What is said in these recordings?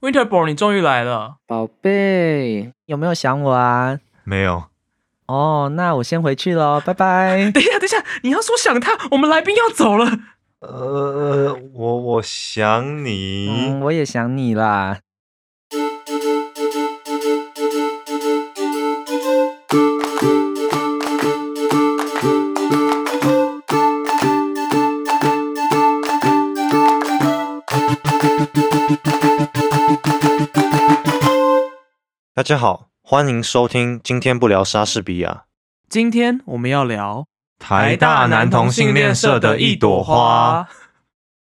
Winterborn，你终于来了，宝贝，有没有想我啊？没有。哦，那我先回去喽，拜拜。等一下，等一下，你要说想他，我们来宾要走了。呃，我我想你，嗯，我也想你啦。大家好，欢迎收听。今天不聊莎士比亚，今天我们要聊台大男同性恋社的一朵花。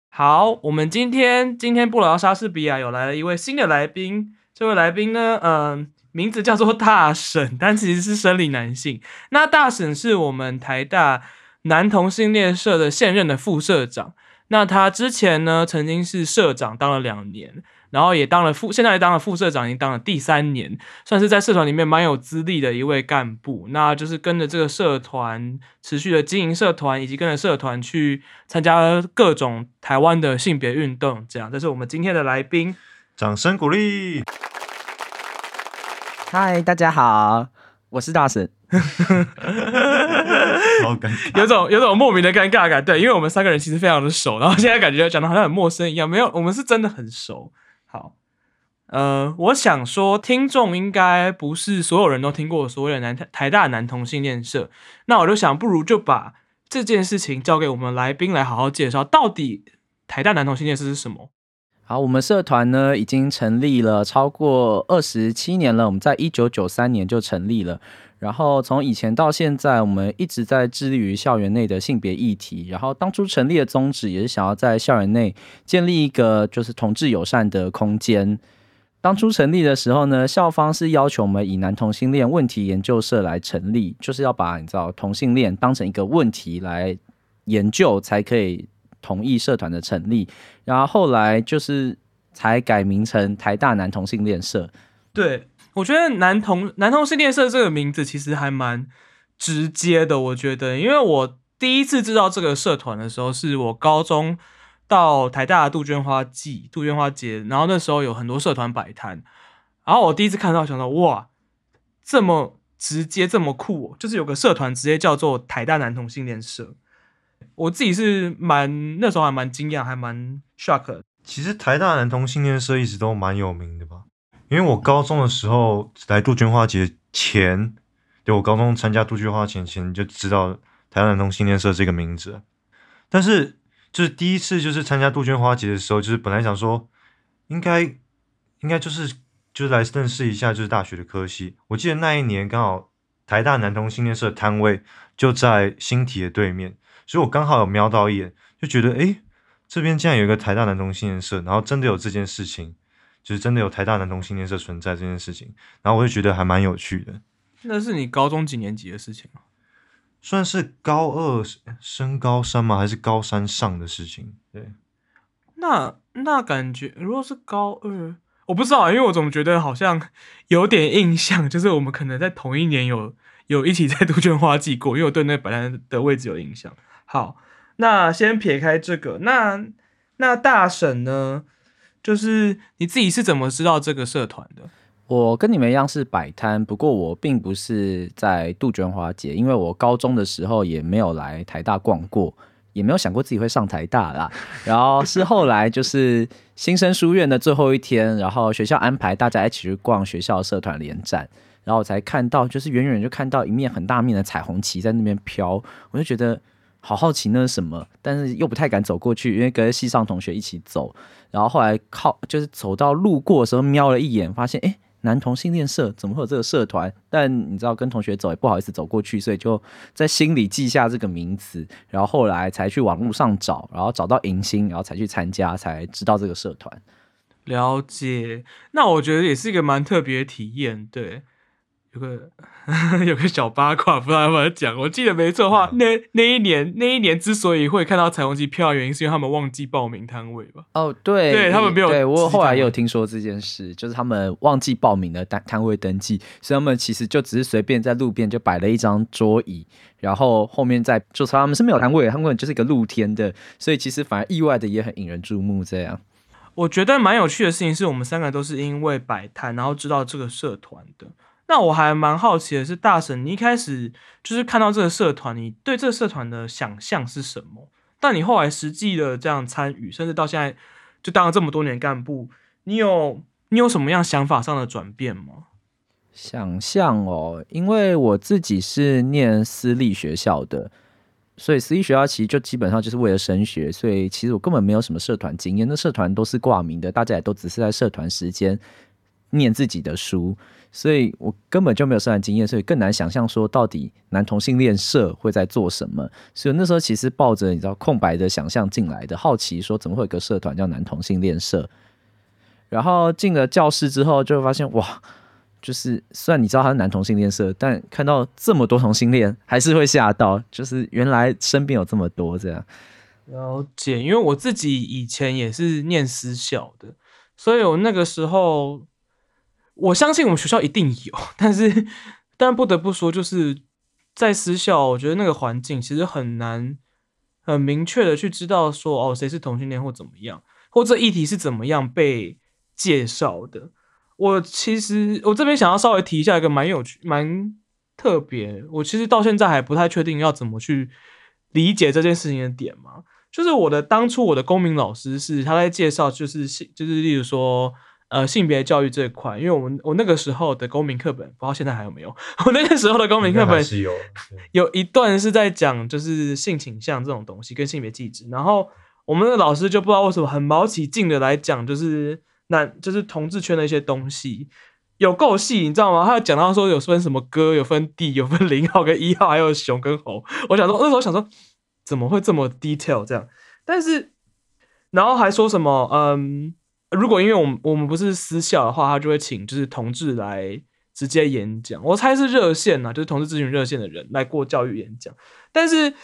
好，我们今天今天不聊莎士比亚，有来了一位新的来宾。这位来宾呢，嗯，名字叫做大婶，但其实是生理男性。那大婶是我们台大男同性恋社的现任的副社长。那他之前呢，曾经是社长，当了两年。然后也当了副，现在也当了副社长，已经当了第三年，算是在社团里面蛮有资历的一位干部。那就是跟着这个社团持续的经营社团，以及跟着社团去参加各种台湾的性别运动。这样，这是我们今天的来宾，掌声鼓励。嗨，大家好，我是大神。好尴尬，有种有种莫名的尴尬感。对，因为我们三个人其实非常的熟，然后现在感觉讲的好像很陌生一样。没有，我们是真的很熟。呃，我想说，听众应该不是所有人都听过所谓的男台大男同性恋社，那我就想，不如就把这件事情交给我们来宾来好好介绍，到底台大男同性恋社是什么？好，我们社团呢已经成立了超过二十七年了，我们在一九九三年就成立了。然后从以前到现在，我们一直在致力于校园内的性别议题。然后当初成立的宗旨也是想要在校园内建立一个就是同志友善的空间。当初成立的时候呢，校方是要求我们以男同性恋问题研究社来成立，就是要把你知道同性恋当成一个问题来研究，才可以同意社团的成立。然后后来就是才改名成台大男同性恋社。对。我觉得男同男同性恋社这个名字其实还蛮直接的。我觉得，因为我第一次知道这个社团的时候，是我高中到台大杜鹃花季、杜鹃花节，然后那时候有很多社团摆摊，然后我第一次看到，想到哇，这么直接，这么酷，就是有个社团直接叫做台大男同性恋社。我自己是蛮那时候还蛮惊讶，还蛮 shock。其实台大男同性恋社一直都蛮有名的吧。因为我高中的时候来杜鹃花节前，对我高中参加杜鹃花前前就知道台湾男同性恋社这个名字，但是就是第一次就是参加杜鹃花节的时候，就是本来想说应该应该就是就是来认识一下就是大学的科系。我记得那一年刚好台大男同性恋社摊位就在新体的对面，所以我刚好有瞄到一眼，就觉得诶，这边竟然有一个台大男同性恋社，然后真的有这件事情。就是真的有台大男同性恋社存在这件事情，然后我就觉得还蛮有趣的。那是你高中几年级的事情算是高二升高三吗？还是高三上的事情？对。那那感觉如果是高二，我不知道，因为我总觉得好像有点印象，就是我们可能在同一年有有一起在杜鹃花季过，因为我对那本来的位置有印象。好，那先撇开这个，那那大婶呢？就是你自己是怎么知道这个社团的？我跟你们一样是摆摊，不过我并不是在杜鹃花节，因为我高中的时候也没有来台大逛过，也没有想过自己会上台大啦。然后是后来就是新生书院的最后一天，然后学校安排大家一起去逛学校社团联展，然后我才看到，就是远远就看到一面很大面的彩虹旗在那边飘，我就觉得。好好奇那是什么，但是又不太敢走过去，因为跟系上同学一起走。然后后来靠，就是走到路过的时候瞄了一眼，发现哎，男同性恋社怎么会有这个社团？但你知道跟同学走也不好意思走过去，所以就在心里记下这个名词。然后后来才去网络上找，然后找到迎新，然后才去参加，才知道这个社团。了解，那我觉得也是一个蛮特别的体验，对。有个 有个小八卦，不知道要不要讲。我记得没错的话，那那一年那一年之所以会看到彩虹旗票，原因是因为他们忘记报名摊位吧？哦，对，对他们没有。对我后来也有听说这件事，就是他们忘记报名的摊摊位登记，所以他们其实就只是随便在路边就摆了一张桌椅，然后后面在就是他们是没有摊位，他们就是一个露天的，所以其实反而意外的也很引人注目。这样，我觉得蛮有趣的事情是我们三个都是因为摆摊，然后知道这个社团的。那我还蛮好奇的是，大神，你一开始就是看到这个社团，你对这个社团的想象是什么？但你后来实际的这样参与，甚至到现在就当了这么多年干部，你有你有什么样想法上的转变吗？想象哦，因为我自己是念私立学校的。所以私立学校其实就基本上就是为了升学，所以其实我根本没有什么社团经验。那社团都是挂名的，大家也都只是在社团时间念自己的书，所以我根本就没有社团经验，所以更难想象说到底男同性恋社会在做什么。所以那时候其实抱着你知道空白的想象进来的，好奇说怎么会有个社团叫男同性恋社。然后进了教室之后，就发现哇。就是虽然你知道他是男同性恋社，但看到这么多同性恋，还是会吓到。就是原来身边有这么多这样。了解，因为我自己以前也是念私校的，所以我那个时候我相信我们学校一定有，但是但不得不说，就是在私校，我觉得那个环境其实很难很明确的去知道说哦谁是同性恋或怎么样，或者议题是怎么样被介绍的。我其实我这边想要稍微提一下一个蛮有趣、蛮特别，我其实到现在还不太确定要怎么去理解这件事情的点嘛。就是我的当初我的公民老师是他在介绍，就是，就是例如说呃性别教育这一块，因为我们我那个时候的公民课本，不知道现在还有没有。我那个时候的公民课本是有有一段是在讲就是性倾向这种东西跟性别气质，然后我们的老师就不知道为什么很毛起劲的来讲，就是。那就是同志圈的一些东西，有够细，你知道吗？他有讲到说有分什么哥，有分弟，有分零号跟一号，还有熊跟猴。我想说那时候想说怎么会这么 detail 这样？但是然后还说什么嗯，如果因为我们我们不是私校的话，他就会请就是同志来直接演讲。我猜是热线呐，就是同志咨询热线的人来过教育演讲。但是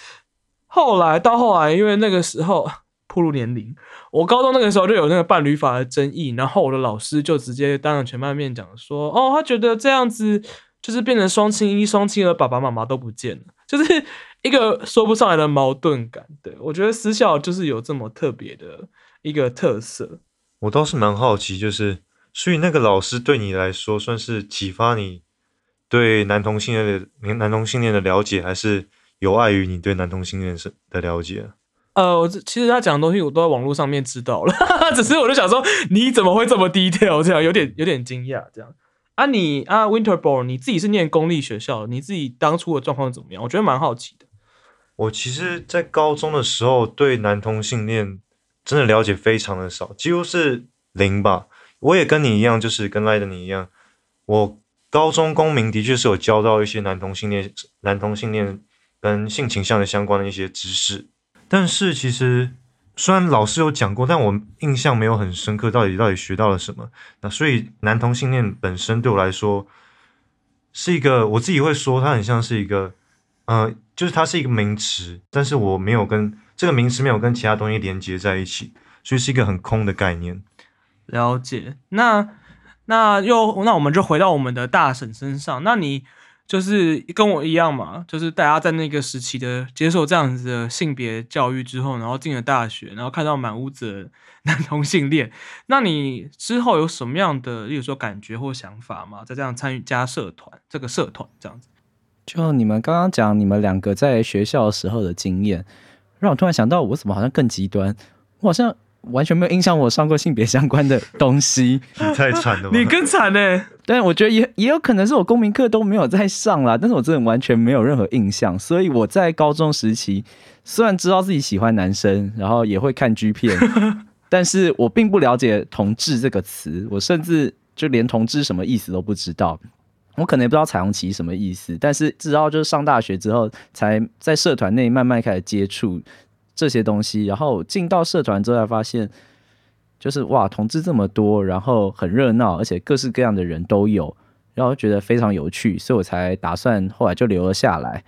后来到后来，因为那个时候。步入年龄，我高中那个时候就有那个伴侣法的争议，然后我的老师就直接当着全班面讲说：“哦，他觉得这样子就是变成双亲一、双亲二，爸爸妈妈都不见了，就是一个说不上来的矛盾感。”对我觉得私校就是有这么特别的一个特色。我倒是蛮好奇，就是所以那个老师对你来说算是启发你对男同性恋的男同性恋的了解，还是有碍于你对男同性恋是的了解？呃，我其实他讲的东西我都在网络上面知道了，只是我就想说，你怎么会这么低调？这样有点有点惊讶。这样啊，你啊，Winterborn，你自己是念公立学校，你自己当初的状况怎么样？我觉得蛮好奇的。我其实，在高中的时候，对男同性恋真的了解非常的少，几乎是零吧。我也跟你一样，就是跟赖的你一样，我高中公民的确是有教到一些男同性恋、男同性恋跟性倾向的相关的一些知识。但是其实，虽然老师有讲过，但我印象没有很深刻，到底到底学到了什么？那所以男同性恋本身对我来说，是一个我自己会说，它很像是一个，呃，就是它是一个名词，但是我没有跟这个名词没有跟其他东西连接在一起，所以是一个很空的概念。了解。那那又那我们就回到我们的大婶身上，那你。就是跟我一样嘛，就是大家在那个时期的接受这样子的性别教育之后，然后进了大学，然后看到满屋子男同性恋，那你之后有什么样的，例如说感觉或想法吗？在这样参与加社团这个社团这样子，就你们刚刚讲你们两个在学校时候的经验，让我突然想到，我怎么好像更极端？我好像。完全没有印象，我上过性别相关的东西。你太惨了，你更惨呢。但我觉得也也有可能是我公民课都没有在上啦，但是我真的完全没有任何印象。所以我在高中时期，虽然知道自己喜欢男生，然后也会看 G 片，但是我并不了解“同志”这个词，我甚至就连“同志”什么意思都不知道。我可能也不知道彩虹旗什么意思，但是知道就是上大学之后，才在社团内慢慢开始接触。这些东西，然后进到社团之后，才发现就是哇，同志这么多，然后很热闹，而且各式各样的人都有，然后觉得非常有趣，所以我才打算后来就留了下来。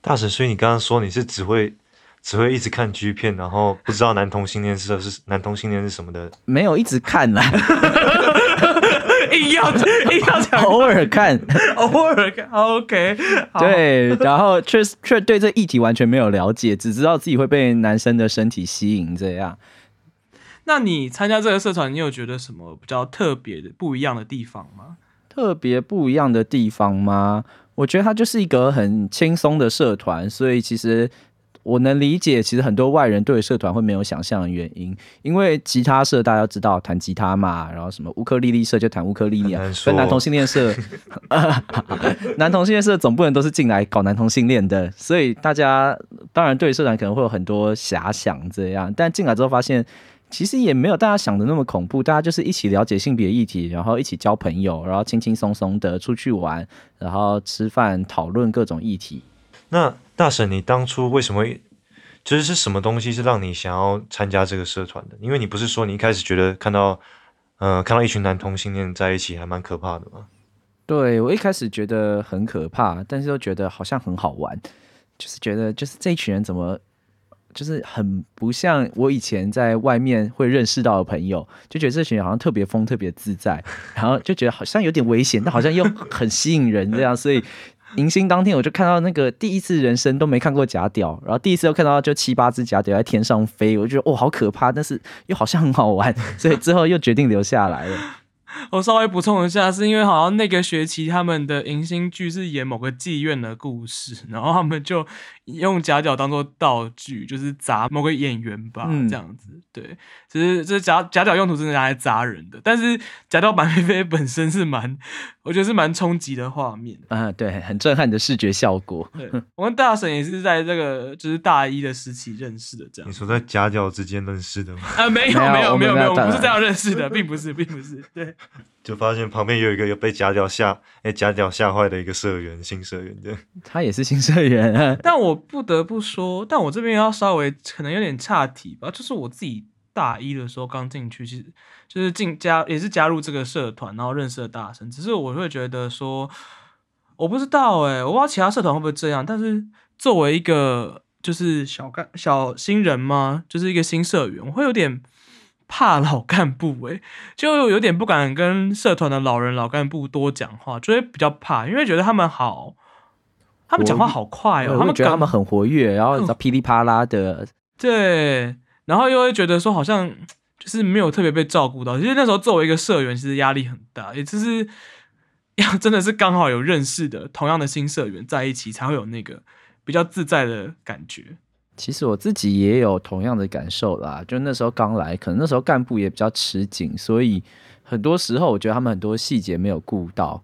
大神，所以你刚刚说你是只会只会一直看 G 片，然后不知道男同性恋是是男同性恋是什么的？没有一直看啦。硬要 硬要讲，偶尔看，偶尔看，OK。对，然后却却对这议题完全没有了解，只知道自己会被男生的身体吸引这样。那你参加这个社团，你有觉得什么比较特别的、不一样的地方吗？特别不一样的地方吗？我觉得它就是一个很轻松的社团，所以其实我能理解，其实很多外人对社团会没有想象的原因。因为吉他社大家知道弹吉他嘛，然后什么乌克丽丽社就弹乌克丽丽啊，跟男同性恋社，男同性恋社总不能都是进来搞男同性恋的，所以大家当然对社团可能会有很多遐想这样，但进来之后发现。其实也没有大家想的那么恐怖，大家就是一起了解性别议题，然后一起交朋友，然后轻轻松松的出去玩，然后吃饭讨论各种议题。那大婶，你当初为什么，就是是什么东西是让你想要参加这个社团的？因为你不是说你一开始觉得看到，呃，看到一群男同性恋在一起还蛮可怕的吗？对我一开始觉得很可怕，但是又觉得好像很好玩，就是觉得就是这一群人怎么。就是很不像我以前在外面会认识到的朋友，就觉得这群人好像特别疯、特别自在，然后就觉得好像有点危险，但好像又很吸引人这样。所以迎新当天我就看到那个第一次人生都没看过假屌，然后第一次又看到就七八只假屌在天上飞，我就觉得哦好可怕，但是又好像很好玩，所以之后又决定留下来了。我稍微补充一下，是因为好像那个学期他们的迎新剧是演某个妓院的故事，然后他们就用夹角当做道具，就是砸某个演员吧，这样子。对，其实这夹夹角用途真的拿来砸人的，但是假掉白飞飞本身是蛮，我觉得是蛮冲击的画面啊，对，很震撼的视觉效果。对，我跟大神也是在这个就是大一的时期认识的，这样。你说在夹角之间认识的吗？啊，没有没有没有没有，我不是这样认识的，并不是并不是，对。就发现旁边有一个有被夹角吓，哎，假屌吓坏的一个社员，新社员的，他也是新社员。但我不得不说，但我这边要稍微可能有点岔题吧，就是我自己大一的时候刚进去，其实就是进加也是加入这个社团，然后认识了大神。只是我会觉得说，我不知道哎，我不知道其他社团会不会这样。但是作为一个就是小干小新人嘛，就是一个新社员，我会有点。怕老干部哎，就有点不敢跟社团的老人、老干部多讲话，就会比较怕，因为觉得他们好，他们讲话好快哦，他们觉得他们很活跃，然后噼里啪啦的，对，然后又会觉得说好像 就是没有特别被照顾到。其实那时候作为一个社员，其实压力很大，也就是 要真的是刚好有认识的同样的新社员在一起，才会有那个比较自在的感觉。其实我自己也有同样的感受啦，就那时候刚来，可能那时候干部也比较吃紧，所以很多时候我觉得他们很多细节没有顾到，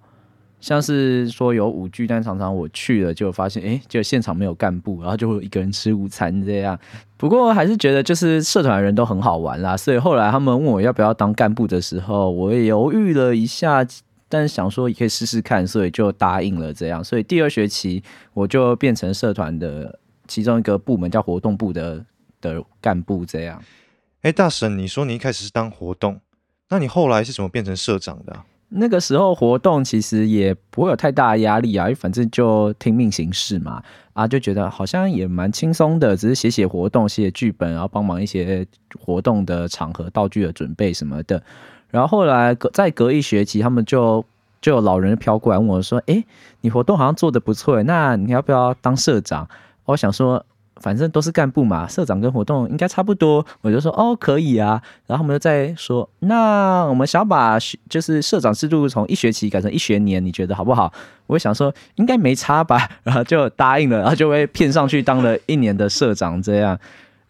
像是说有五 G，但常常我去了就发现，哎，就现场没有干部，然后就会一个人吃午餐这样。不过还是觉得就是社团人都很好玩啦，所以后来他们问我要不要当干部的时候，我也犹豫了一下，但是想说也可以试试看，所以就答应了这样。所以第二学期我就变成社团的。其中一个部门叫活动部的的干部，这样。哎，大神，你说你一开始是当活动，那你后来是怎么变成社长的？那个时候活动其实也不会有太大的压力啊，因为反正就听命行事嘛，啊，就觉得好像也蛮轻松的，只是写写活动、写写剧本，然后帮忙一些活动的场合、道具的准备什么的。然后后来隔再隔一学期，他们就就有老人飘过来问我说：“哎，你活动好像做的不错，那你要不要当社长？”我想说，反正都是干部嘛，社长跟活动应该差不多，我就说哦可以啊。然后我们就在说，那我们想把就是社长制度从一学期改成一学年，你觉得好不好？我想说应该没差吧，然后就答应了，然后就被骗上去当了一年的社长，这样，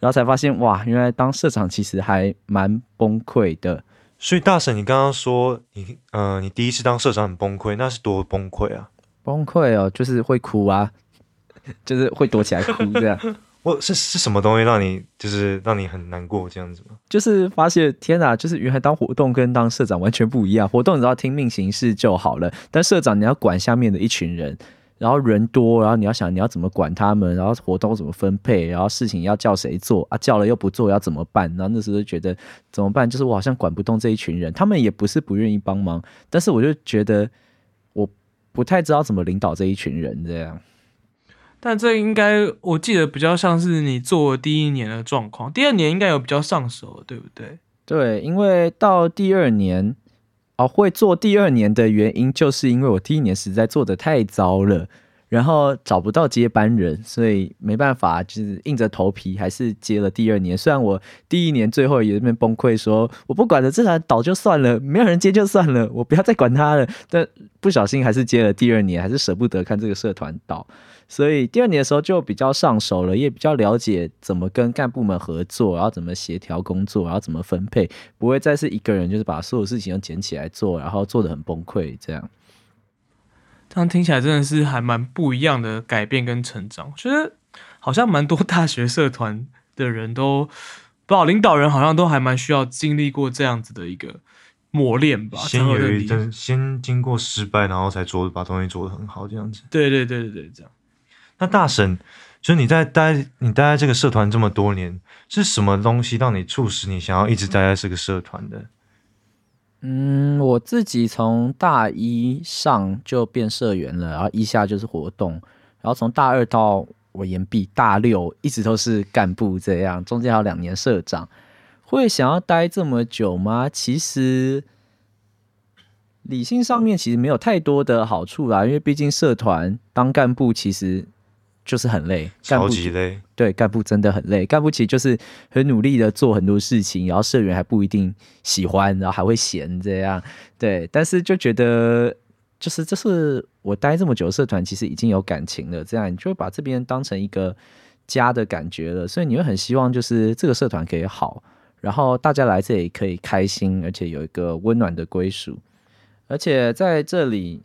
然后才发现哇，原来当社长其实还蛮崩溃的。所以大婶，你刚刚说你嗯，你第一次当社长很崩溃，那是多崩溃啊？崩溃哦，就是会哭啊。就是会躲起来哭这样，我是是什么东西让你就是让你很难过这样子吗？就是发现天哪，就是原来当活动跟当社长完全不一样。活动你只要听命行事就好了，但社长你要管下面的一群人，然后人多，然后你要想你要怎么管他们，然后活动怎么分配，然后事情要叫谁做啊？叫了又不做要怎么办？然后那时候就觉得怎么办？就是我好像管不动这一群人，他们也不是不愿意帮忙，但是我就觉得我不太知道怎么领导这一群人这样。但这应该我记得比较像是你做第一年的状况，第二年应该有比较上手，对不对？对，因为到第二年哦，会做第二年的原因，就是因为我第一年实在做的太糟了，然后找不到接班人，所以没办法，就是硬着头皮还是接了第二年。虽然我第一年最后也那边崩溃，说我不管了，这团倒就算了，没有人接就算了，我不要再管他了。但不小心还是接了第二年，还是舍不得看这个社团倒，所以第二年的时候就比较上手了，也比较了解怎么跟干部们合作，然后怎么协调工作，然后怎么分配，不会再是一个人就是把所有事情都捡起来做，然后做的很崩溃这样。这样听起来真的是还蛮不一样的改变跟成长。我觉得好像蛮多大学社团的人都，不知道领导人好像都还蛮需要经历过这样子的一个磨练吧。先有一阵，先经过失败，然后才做把东西做得很好，这样子。对对对对对，这样。那大婶，就是你在待你待在这个社团这么多年，是什么东西让你促使你想要一直待在这个社团的？嗯，我自己从大一上就变社员了，然后一下就是活动，然后从大二到我研毕大六一直都是干部这样，中间还有两年社长。会想要待这么久吗？其实理性上面其实没有太多的好处啦，因为毕竟社团当干部其实就是很累，干超级累，对，干部真的很累。干部其实就是很努力的做很多事情，然后社员还不一定喜欢，然后还会嫌这样。对，但是就觉得就是这是我待这么久的社团，其实已经有感情了，这样你就会把这边当成一个家的感觉了，所以你会很希望就是这个社团可以好，然后大家来这里可以开心，而且有一个温暖的归属。而且在这里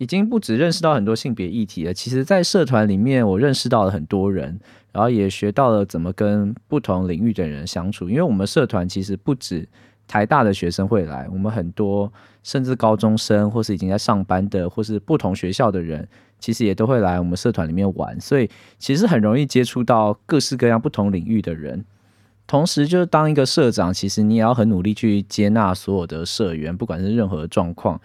已经不止认识到很多性别议题了，其实，在社团里面，我认识到了很多人，然后也学到了怎么跟不同领域的人相处。因为我们社团其实不止台大的学生会来，我们很多甚至高中生或是已经在上班的，或是不同学校的人，其实也都会来我们社团里面玩，所以其实很容易接触到各式各样不同领域的人。同时，就是当一个社长，其实你也要很努力去接纳所有的社员，不管是任何状况。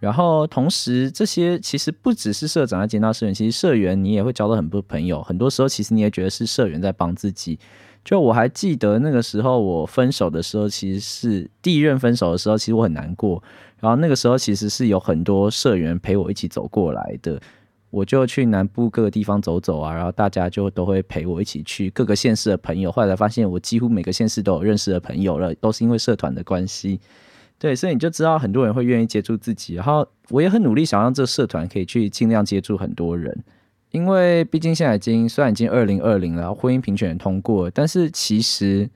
然后，同时这些其实不只是社长在接纳社员，其实社员你也会交到很多朋友。很多时候，其实你也觉得是社员在帮自己。就我还记得那个时候，我分手的时候，其实是第一任分手的时候，其实我很难过。然后那个时候，其实是有很多社员陪我一起走过来的。我就去南部各个地方走走啊，然后大家就都会陪我一起去各个县市的朋友。后来发现，我几乎每个县市都有认识的朋友了，都是因为社团的关系。对，所以你就知道很多人会愿意接触自己，然后我也很努力想让这个社团可以去尽量接触很多人，因为毕竟现在已经虽然已经二零二零了，婚姻平权也通过，但是其实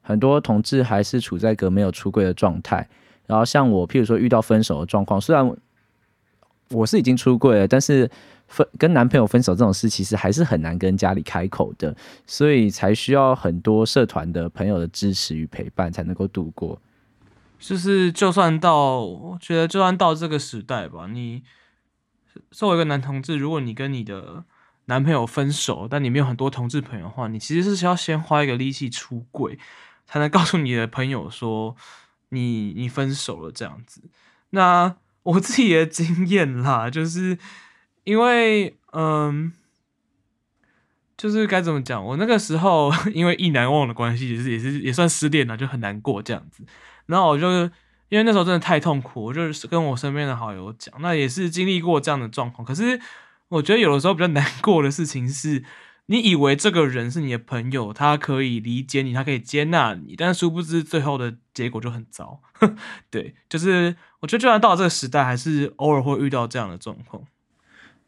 很多同志还是处在个没有出柜的状态。然后像我，譬如说遇到分手的状况，虽然我是已经出柜了，但是分跟男朋友分手这种事，其实还是很难跟家里开口的，所以才需要很多社团的朋友的支持与陪伴，才能够度过。就是就算到，我觉得就算到这个时代吧，你作为一个男同志，如果你跟你的男朋友分手，但你没有很多同志朋友的话，你其实是需要先花一个力气出柜，才能告诉你的朋友说你 你分手了这样子。那我自己的经验啦，就是因为嗯。就是该怎么讲，我那个时候 因为意难忘的关系，也是也是也算失恋了，就很难过这样子。然后我就因为那时候真的太痛苦，我就是跟我身边的好友讲，那也是经历过这样的状况。可是我觉得有的时候比较难过的事情是，你以为这个人是你的朋友，他可以理解你，他可以接纳你，但殊不知最后的结果就很糟。对，就是我觉得就算到了这个时代，还是偶尔会遇到这样的状况。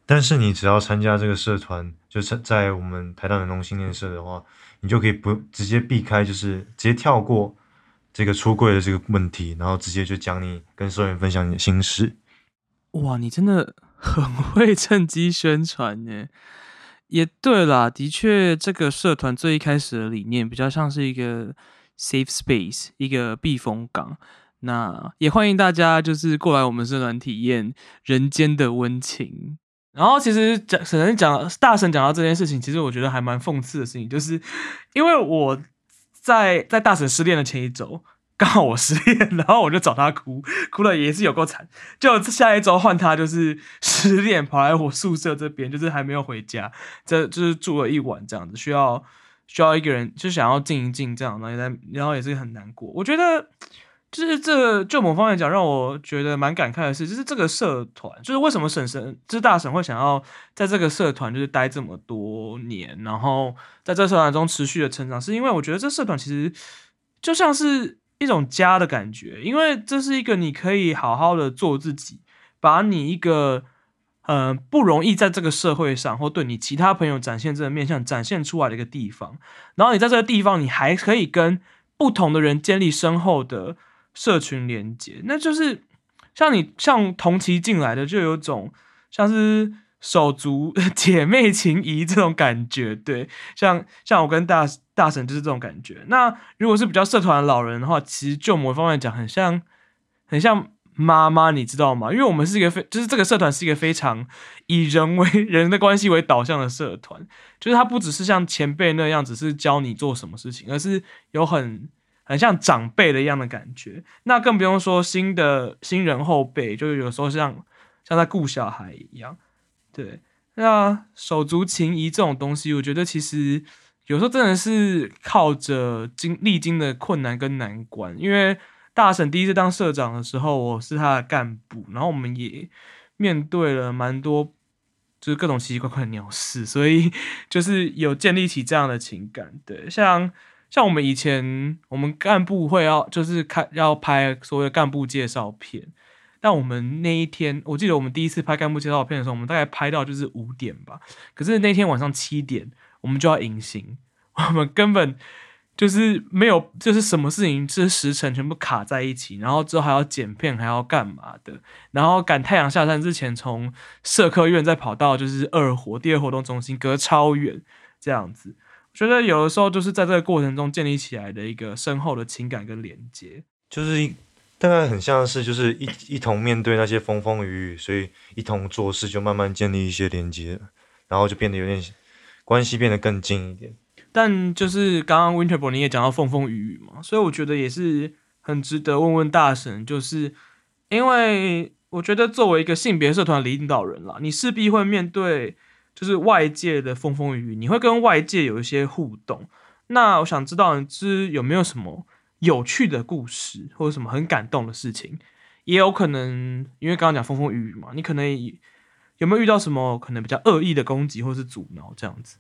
但是你只要参加这个社团，就是在我们台大南农青年社的话，你就可以不直接避开，就是直接跳过这个出柜的这个问题，然后直接就讲你跟社员分享你的心事。哇，你真的很会趁机宣传耶。也对啦，的确，这个社团最一开始的理念比较像是一个 safe space，一个避风港。那也欢迎大家就是过来我们社团体验人间的温情。然后其实讲沈晨讲大神讲到这件事情，其实我觉得还蛮讽刺的事情，就是因为我在在大神失恋的前一周，刚好我失恋，然后我就找他哭，哭了也是有够惨。就下一周换他就是 失恋，跑来我宿舍这边，就是还没有回家，这就是住了一晚这样子，需要需要一个人就想要静一静这样，然后然后也是很难过。我觉得就是这就某方面讲，让我觉得蛮感慨的是，就是这个社团，就是为什么婶婶，就是大婶会想要在这个社团就是待这么多年，然后在这社团中持续的成长，是因为我觉得这社团其实就像是一种家的感觉，因为这是一个你可以好好的做自己，把你一个呃不容易在这个社会上或对你其他朋友展现这个面向展现出来的一个地方，然后你在这个地方，你还可以跟不同的人建立深厚的。社群连接，那就是像你像同期进来的，就有种像是手足 姐妹情谊这种感觉，对，像像我跟大大神就是这种感觉。那如果是比较社团的老人的话，其实就某方面讲，很像很像妈妈，你知道吗？因为我们是一个非，就是这个社团是一个非常以人为 人的关系为导向的社团，就是它不只是像前辈那样，只是教你做什么事情，而是有很。很像长辈的一样的感觉，那更不用说新的新人后辈，就有时候像像在顾小孩一样，对。那手足情谊这种东西，我觉得其实有时候真的是靠着经历经的困难跟难关。因为大婶第一次当社长的时候，我是他的干部，然后我们也面对了蛮多就是各种奇奇怪怪的鸟事，所以 就是有建立起这样的情感，对，像。像我们以前，我们干部会要就是看要拍所谓的干部介绍片，但我们那一天，我记得我们第一次拍干部介绍片的时候，我们大概拍到就是五点吧。可是那天晚上七点，我们就要隐形，我们根本就是没有，就是什么事情这时辰全部卡在一起，然后之后还要剪片，还要干嘛的，然后赶太阳下山之前，从社科院再跑到就是二活第二活动中心，隔超远这样子。觉得有的时候就是在这个过程中建立起来的一个深厚的情感跟连接，就是大概很像是就是一一同面对那些风风雨雨，所以一同做事就慢慢建立一些连接，然后就变得有点关系变得更近一点。但就是刚刚 Winterbo 你也讲到风风雨雨嘛，所以我觉得也是很值得问问大神，就是因为我觉得作为一个性别社团领导人啦，你势必会面对。就是外界的风风雨雨，你会跟外界有一些互动。那我想知道，你是有没有什么有趣的故事，或者什么很感动的事情？也有可能，因为刚刚讲风风雨雨嘛，你可能有没有遇到什么可能比较恶意的攻击或是阻挠这样子？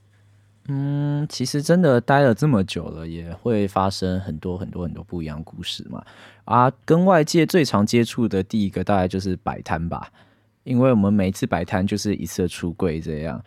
嗯，其实真的待了这么久了，也会发生很多很多很多不一样故事嘛。啊，跟外界最常接触的第一个大概就是摆摊吧。因为我们每一次摆摊就是一次出柜，这样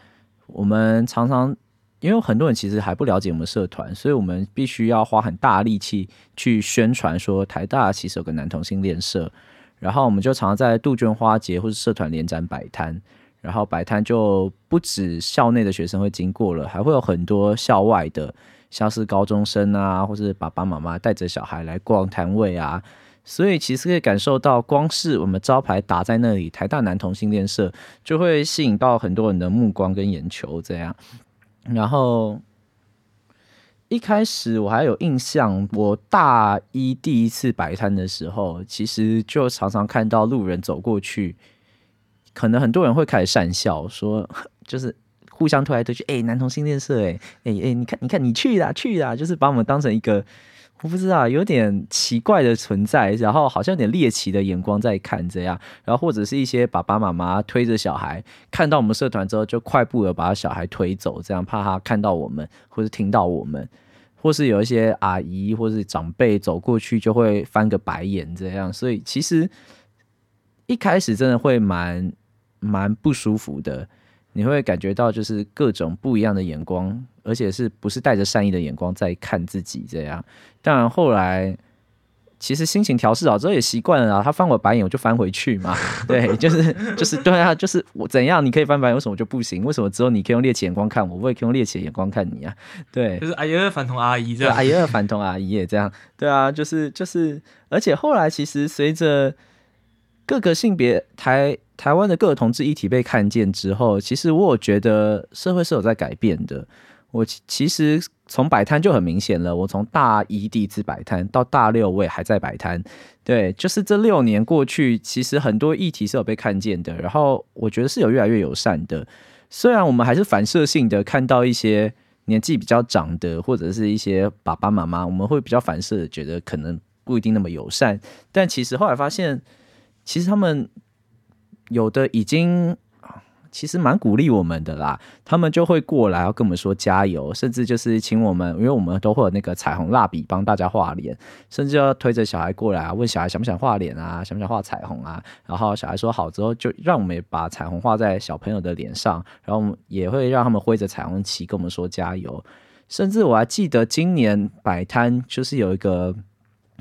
我们常常因为很多人其实还不了解我们社团，所以我们必须要花很大力气去宣传说台大其实有个男同性恋社，然后我们就常常在杜鹃花节或者社团联展摆摊，然后摆摊就不止校内的学生会经过了，还会有很多校外的，像是高中生啊，或是爸爸妈妈带着小孩来逛摊位啊。所以其实可以感受到，光是我们招牌打在那里，台大男同性恋社就会吸引到很多人的目光跟眼球。这样，然后一开始我还有印象，我大一第一次摆摊的时候，其实就常常看到路人走过去，可能很多人会开始讪笑，说 就是互相推来推去，哎，男同性恋社，哎，哎哎，你看，你看，你去啦，去啦，就是把我们当成一个。我不知道，有点奇怪的存在，然后好像有点猎奇的眼光在看这样，然后或者是一些爸爸妈妈推着小孩，看到我们社团之后就快步的把小孩推走，这样怕他看到我们或是听到我们，或是有一些阿姨或是长辈走过去就会翻个白眼这样，所以其实一开始真的会蛮蛮不舒服的。你会感觉到就是各种不一样的眼光，而且是不是带着善意的眼光在看自己这样？当然后来其实心情调试好之后也习惯了啊。他翻我白眼，我就翻回去嘛。对，就是就是对啊，就是我怎样你可以翻白眼，为什么就不行？为什么只有你可以用猎奇眼光看我，我也可以用猎奇的眼光看你啊？对，就是阿姨二反同阿姨这样，阿姨二反同阿姨也这样。对啊，就是就是，而且后来其实随着各个性别台。台湾的各个同志议题被看见之后，其实我有觉得社会是有在改变的。我其实从摆摊就很明显了。我从大一第一次摆摊到大六，我也还在摆摊。对，就是这六年过去，其实很多议题是有被看见的。然后我觉得是有越来越友善的。虽然我们还是反射性的看到一些年纪比较长的，或者是一些爸爸妈妈，我们会比较反射的觉得可能不一定那么友善。但其实后来发现，其实他们有的已经。其实蛮鼓励我们的啦，他们就会过来要跟我们说加油，甚至就是请我们，因为我们都会有那个彩虹蜡笔帮大家画脸，甚至要推着小孩过来啊，问小孩想不想画脸啊，想不想画彩虹啊，然后小孩说好之后，就让我们把彩虹画在小朋友的脸上，然后也会让他们挥着彩虹旗跟我们说加油，甚至我还记得今年摆摊就是有一个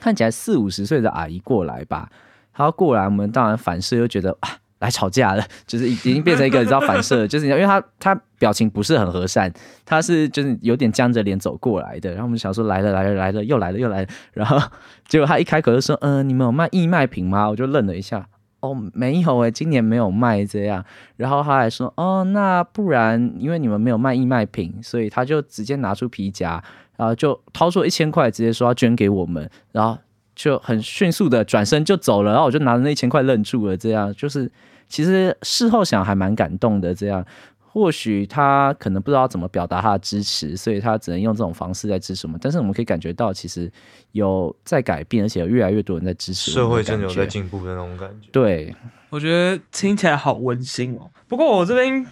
看起来四五十岁的阿姨过来吧，她过来，我们当然反射又觉得啊。来吵架了，就是已经变成一个你知道反射，就是因为他他表情不是很和善，他是就是有点僵着脸走过来的，然后我们想说来了来了来了又来了又来了，然后 结果他一开口就说嗯你们有卖义卖品吗？我就愣了一下，哦没有诶，今年没有卖这样，然后他还说哦那不然因为你们没有卖义卖品，所以他就直接拿出皮夹，然后就掏出一千块直接说要捐给我们，然后就很迅速的转身就走了，然后我就拿着那一千块愣住了，这样就是。其实事后想还蛮感动的，这样或许他可能不知道怎么表达他的支持，所以他只能用这种方式在支持我们。但是我们可以感觉到，其实有在改变，而且有越来越多人在支持。社会真的有在进步的那种感觉。对，我觉得听起来好温馨哦。不过我这边。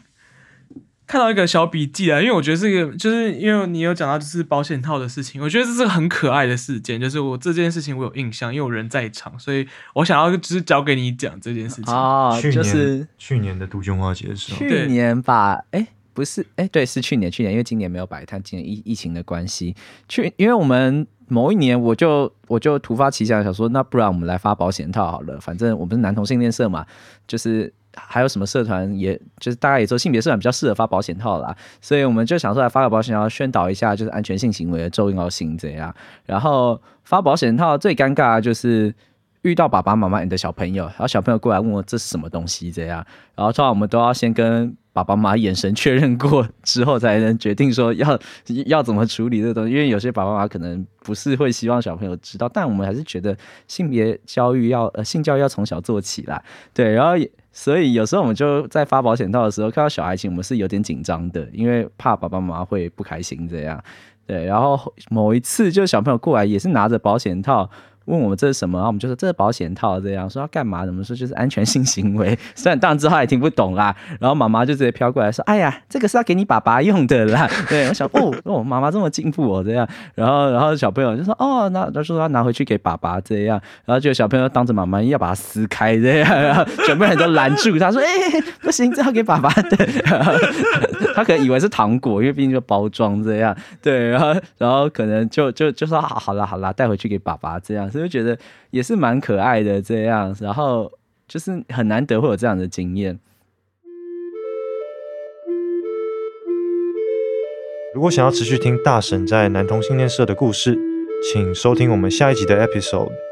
看到一个小笔记啊，因为我觉得这个就是因为你有讲到就是保险套的事情，我觉得这是个很可爱的事件，就是我这件事情我有印象，因为我人在场，所以我想要就是交给你讲这件事情啊，就是去年的杜鹃花节的时候，去年吧，哎，不是，哎，对，是去年，去年，因为今年没有摆摊，今年疫疫情的关系，去，因为我们某一年我就我就突发奇想，想说那不然我们来发保险套好了，反正我们是男同性恋社嘛，就是。还有什么社团，也就是大家也说性别社团比较适合发保险套啦，所以我们就想说来发个保险套，宣导一下就是安全性行为的重要性这样。然后发保险套最尴尬就是遇到爸爸妈妈你的小朋友，然后小朋友过来问我这是什么东西这样，然后通常我们都要先跟爸爸妈妈眼神确认过之后，才能决定说要要怎么处理这东西，因为有些爸爸妈妈可能不是会希望小朋友知道，但我们还是觉得性别教育要呃性教育要从小做起来，对，然后也。所以有时候我们就在发保险套的时候看到小孩情，我们是有点紧张的，因为怕爸爸妈妈会不开心这样。对，然后某一次就小朋友过来也是拿着保险套。问我们这是什么，然后我们就说这是保险套，这样说要干嘛？怎么说就是安全性行为。虽然当然之后也听不懂啦，然后妈妈就直接飘过来说：“哎呀，这个是要给你爸爸用的啦。”对我想哦哦，妈妈这么进步哦，这样。然后然后小朋友就说：“哦，那他说他拿回去给爸爸这样。”然后就小朋友当着妈妈要把它撕开这样，然后全部人都拦住他说：“哎，不行，这要给爸爸的。”他可能以为是糖果，因为毕竟就包装这样。对，然后然后可能就就就说：“好，好啦好啦，带回去给爸爸这样。”就觉得也是蛮可爱的这样，然后就是很难得会有这样的经验。如果想要持续听大婶在男同性恋社的故事，请收听我们下一集的 episode。